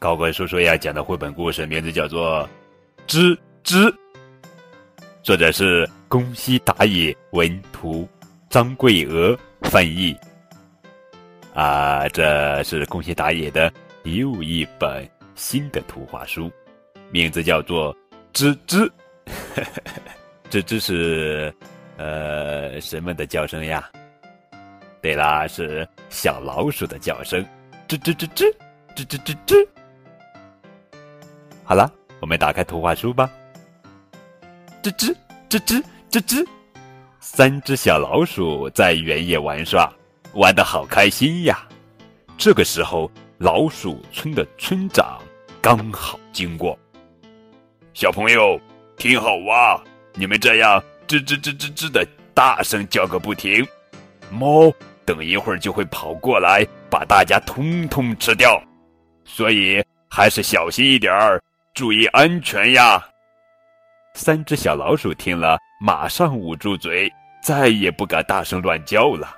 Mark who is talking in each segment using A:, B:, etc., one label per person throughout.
A: 高个叔叔要讲的绘本故事名字叫做《吱吱》，作者是宫西达也，文图，张桂娥翻译。啊，这是宫西达也的又一本新的图画书，名字叫做《吱吱》。吱吱是呃什么的叫声呀？对啦，是小老鼠的叫声，吱吱吱吱。吱吱吱吱，好了，我们打开图画书吧。吱吱吱吱吱吱，三只小老鼠在原野玩耍，玩得好开心呀。这个时候，老鼠村的村长刚好经过。小朋友，听好哇！你们这样吱吱吱吱吱的大声叫个不停，猫等一会儿就会跑过来，把大家通通吃掉。所以还是小心一点儿，注意安全呀！三只小老鼠听了，马上捂住嘴，再也不敢大声乱叫了。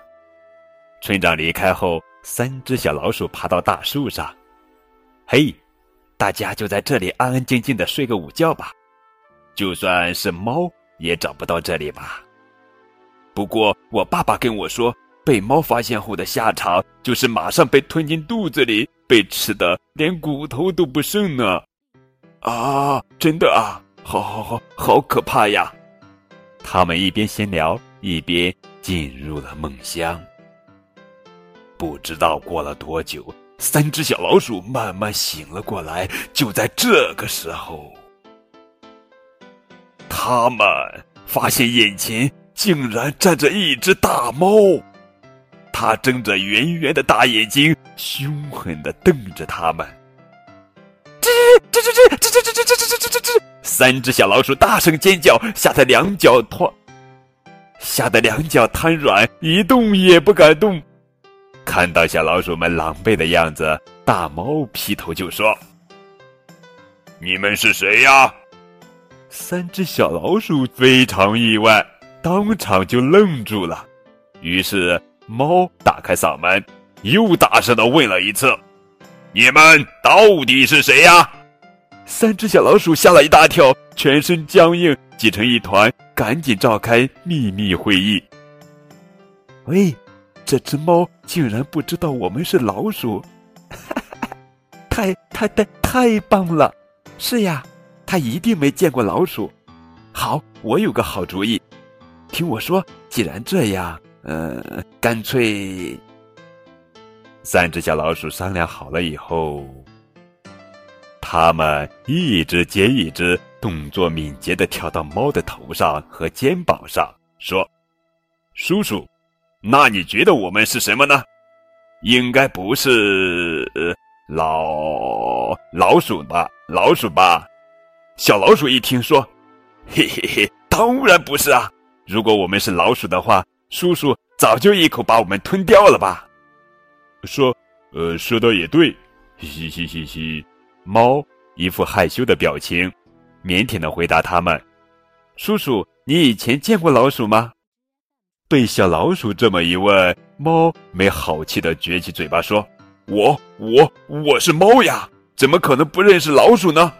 A: 村长离开后，三只小老鼠爬到大树上，嘿，大家就在这里安安静静的睡个午觉吧。就算是猫也找不到这里吧。不过我爸爸跟我说，被猫发现后的下场就是马上被吞进肚子里。被吃的连骨头都不剩呢，啊，真的啊，好好好，好可怕呀！他们一边闲聊，一边进入了梦乡。不知道过了多久，三只小老鼠慢慢醒了过来。就在这个时候，他们发现眼前竟然站着一只大猫。他睁着圆圆的大眼睛，凶狠的瞪着他们。吱吱吱吱吱吱吱吱吱吱吱吱！三只小老鼠大声尖叫，吓得两脚瘫，吓得两脚瘫软，一动也不敢动。看到小老鼠们狼狈的样子，大猫劈头就说：“你们是谁呀？”三只小老鼠非常意外，当场就愣住了。于是。猫打开嗓门，又大声的问了一次：“你们到底是谁呀？”三只小老鼠吓了一大跳，全身僵硬，挤成一团，赶紧召开秘密会议。喂，这只猫竟然不知道我们是老鼠，太太太太棒了！是呀，它一定没见过老鼠。好，我有个好主意，听我说，既然这样。嗯，干脆。三只小老鼠商量好了以后，他们一只接一只，动作敏捷的跳到猫的头上和肩膀上，说：“叔叔，那你觉得我们是什么呢？应该不是老老鼠吧？老鼠吧？”小老鼠一听说：“嘿嘿嘿，当然不是啊！如果我们是老鼠的话。”叔叔早就一口把我们吞掉了吧？说，呃，说的也对，嘻嘻嘻嘻嘻。猫一副害羞的表情，腼腆的回答他们：“叔叔，你以前见过老鼠吗？”被小老鼠这么一问，猫没好气的撅起嘴巴说：“我我我是猫呀，怎么可能不认识老鼠呢？”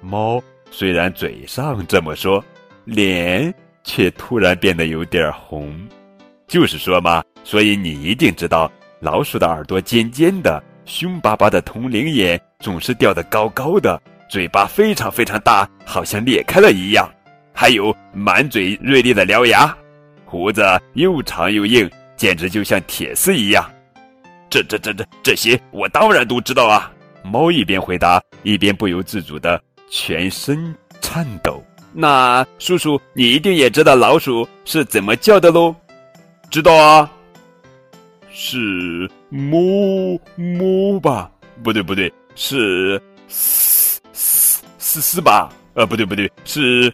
A: 猫虽然嘴上这么说，脸。却突然变得有点红，就是说嘛，所以你一定知道，老鼠的耳朵尖尖的，凶巴巴的铜铃眼总是吊得高高的，嘴巴非常非常大，好像裂开了一样，还有满嘴锐利的獠牙，胡子又长又硬，简直就像铁丝一样。这这这这这些我当然都知道啊！猫一边回答，一边不由自主的全身颤抖。那叔叔，你一定也知道老鼠是怎么叫的喽？知道啊，是“哞哞”吧？不对，不对，是嘶嘶嘶嘶吧？呃，不对不对，是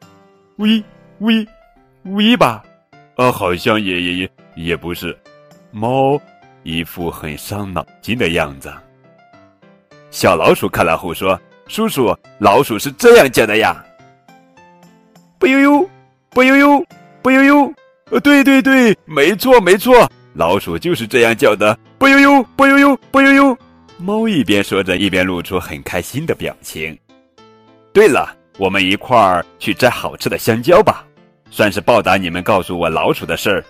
A: 喂喂喂吧？呃，好像也也也也不是。猫一副很伤脑筋的样子。小老鼠看了后说：“叔叔，老鼠是这样叫的呀。”不悠悠，不悠悠，不悠悠。呃，对对对，没错没错，老鼠就是这样叫的。不悠悠，不悠悠，不悠悠。猫一边说着，一边露出很开心的表情。对了，我们一块儿去摘好吃的香蕉吧，算是报答你们告诉我老鼠的事儿。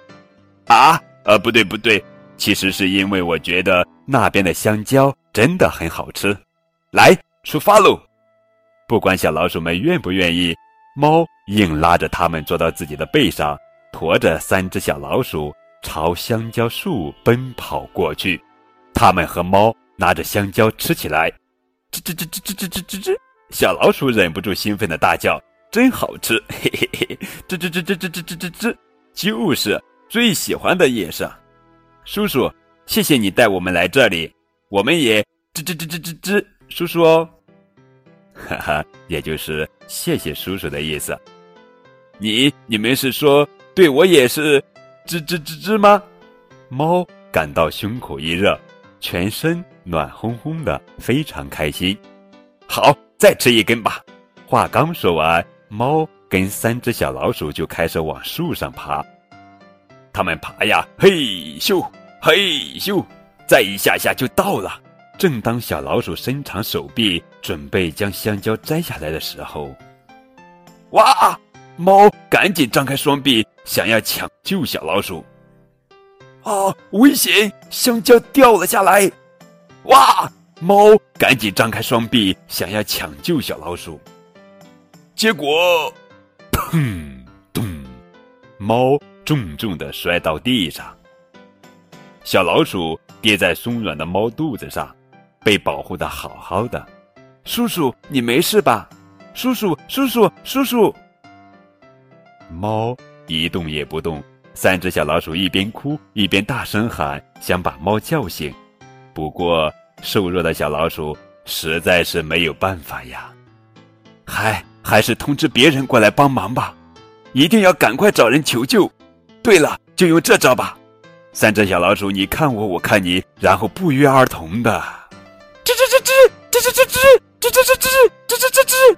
A: 啊，呃，不对不对，其实是因为我觉得那边的香蕉真的很好吃。来，出发喽！不管小老鼠们愿不愿意，猫硬拉着它们坐到自己的背上，驮着三只小老鼠朝香蕉树奔跑过去。它们和猫。拿着香蕉吃起来，吱吱吱吱吱吱吱吱吱，小老鼠忍不住兴奋的大叫：“真好吃！”嘿嘿嘿，吱吱吱吱吱吱吱吱吱，就是最喜欢的也是。叔叔，谢谢你带我们来这里，我们也吱吱吱吱吱吱，叔叔哦，哈哈，也就是谢谢叔叔的意思。你你们是说对我也是吱吱吱吱吗？猫感到胸口一热，全身。暖烘烘的，非常开心。好，再吃一根吧。话刚说完，猫跟三只小老鼠就开始往树上爬。他们爬呀，嘿咻，嘿咻，再一下下就到了。正当小老鼠伸长手臂准备将香蕉摘下来的时候，哇！猫赶紧张开双臂，想要抢救小老鼠。啊，危险！香蕉掉了下来。哇！猫赶紧张开双臂，想要抢救小老鼠，结果，砰咚，猫重重的摔到地上。小老鼠跌在松软的猫肚子上，被保护的好好的。叔叔，你没事吧？叔叔，叔叔，叔叔。猫一动也不动。三只小老鼠一边哭一边大声喊，想把猫叫醒。不过，瘦弱的小老鼠实在是没有办法呀。嗨，还是通知别人过来帮忙吧，一定要赶快找人求救。对了，就用这招吧。三只小老鼠，你看我，我看你，然后不约而同的，吱吱吱吱吱吱吱吱吱吱吱吱吱吱吱吱，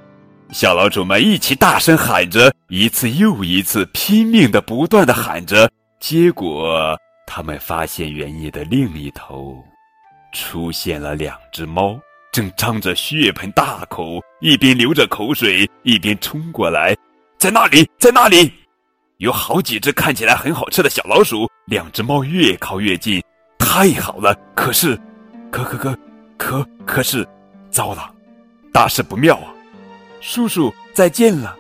A: 小老鼠们一起大声喊着，一次又一次，拼命的不断的喊着。结果，他们发现原野的另一头。出现了两只猫，正张着血盆大口，一边流着口水，一边冲过来。在那里，在那里，有好几只看起来很好吃的小老鼠。两只猫越靠越近，太好了！可是，可可可，可可是，糟了，大事不妙啊！叔叔，再见了。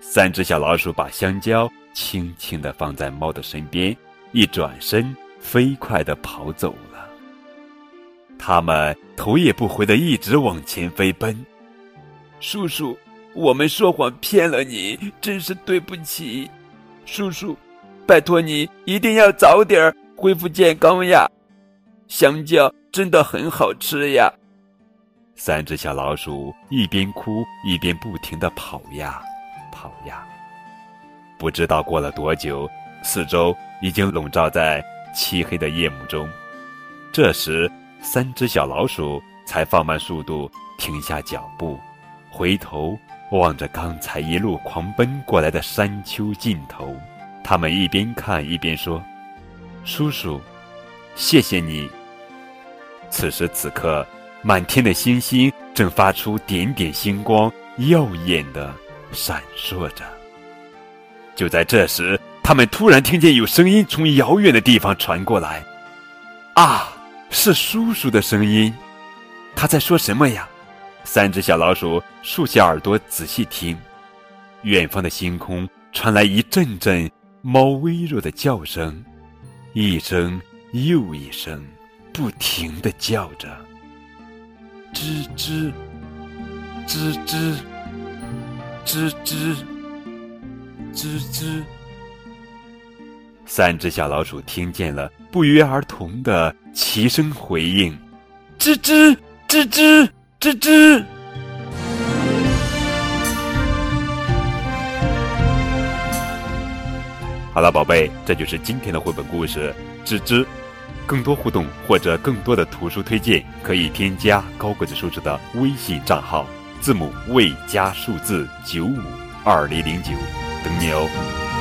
A: 三只小老鼠把香蕉轻轻地放在猫的身边，一转身，飞快地跑走了。他们头也不回的一直往前飞奔。叔叔，我们说谎骗了你，真是对不起。叔叔，拜托你一定要早点恢复健康呀！香蕉真的很好吃呀。三只小老鼠一边哭一边不停的跑呀，跑呀。不知道过了多久，四周已经笼罩在漆黑的夜幕中。这时。三只小老鼠才放慢速度，停下脚步，回头望着刚才一路狂奔过来的山丘尽头。他们一边看一边说：“叔叔，谢谢你。”此时此刻，满天的星星正发出点点星光，耀眼的闪烁着。就在这时，他们突然听见有声音从遥远的地方传过来：“啊！”是叔叔的声音，他在说什么呀？三只小老鼠竖起耳朵仔细听，远方的星空传来一阵阵猫微弱的叫声，一声又一声，不停的叫着，吱吱，吱吱，吱吱，吱吱。三只小老鼠听见了，不约而同的齐声回应：“吱吱吱吱吱吱。好了，宝贝，这就是今天的绘本故事《吱吱》。更多互动或者更多的图书推荐，可以添加高个子叔叔的微信账号，字母未加数字九五二零零九，等你哦。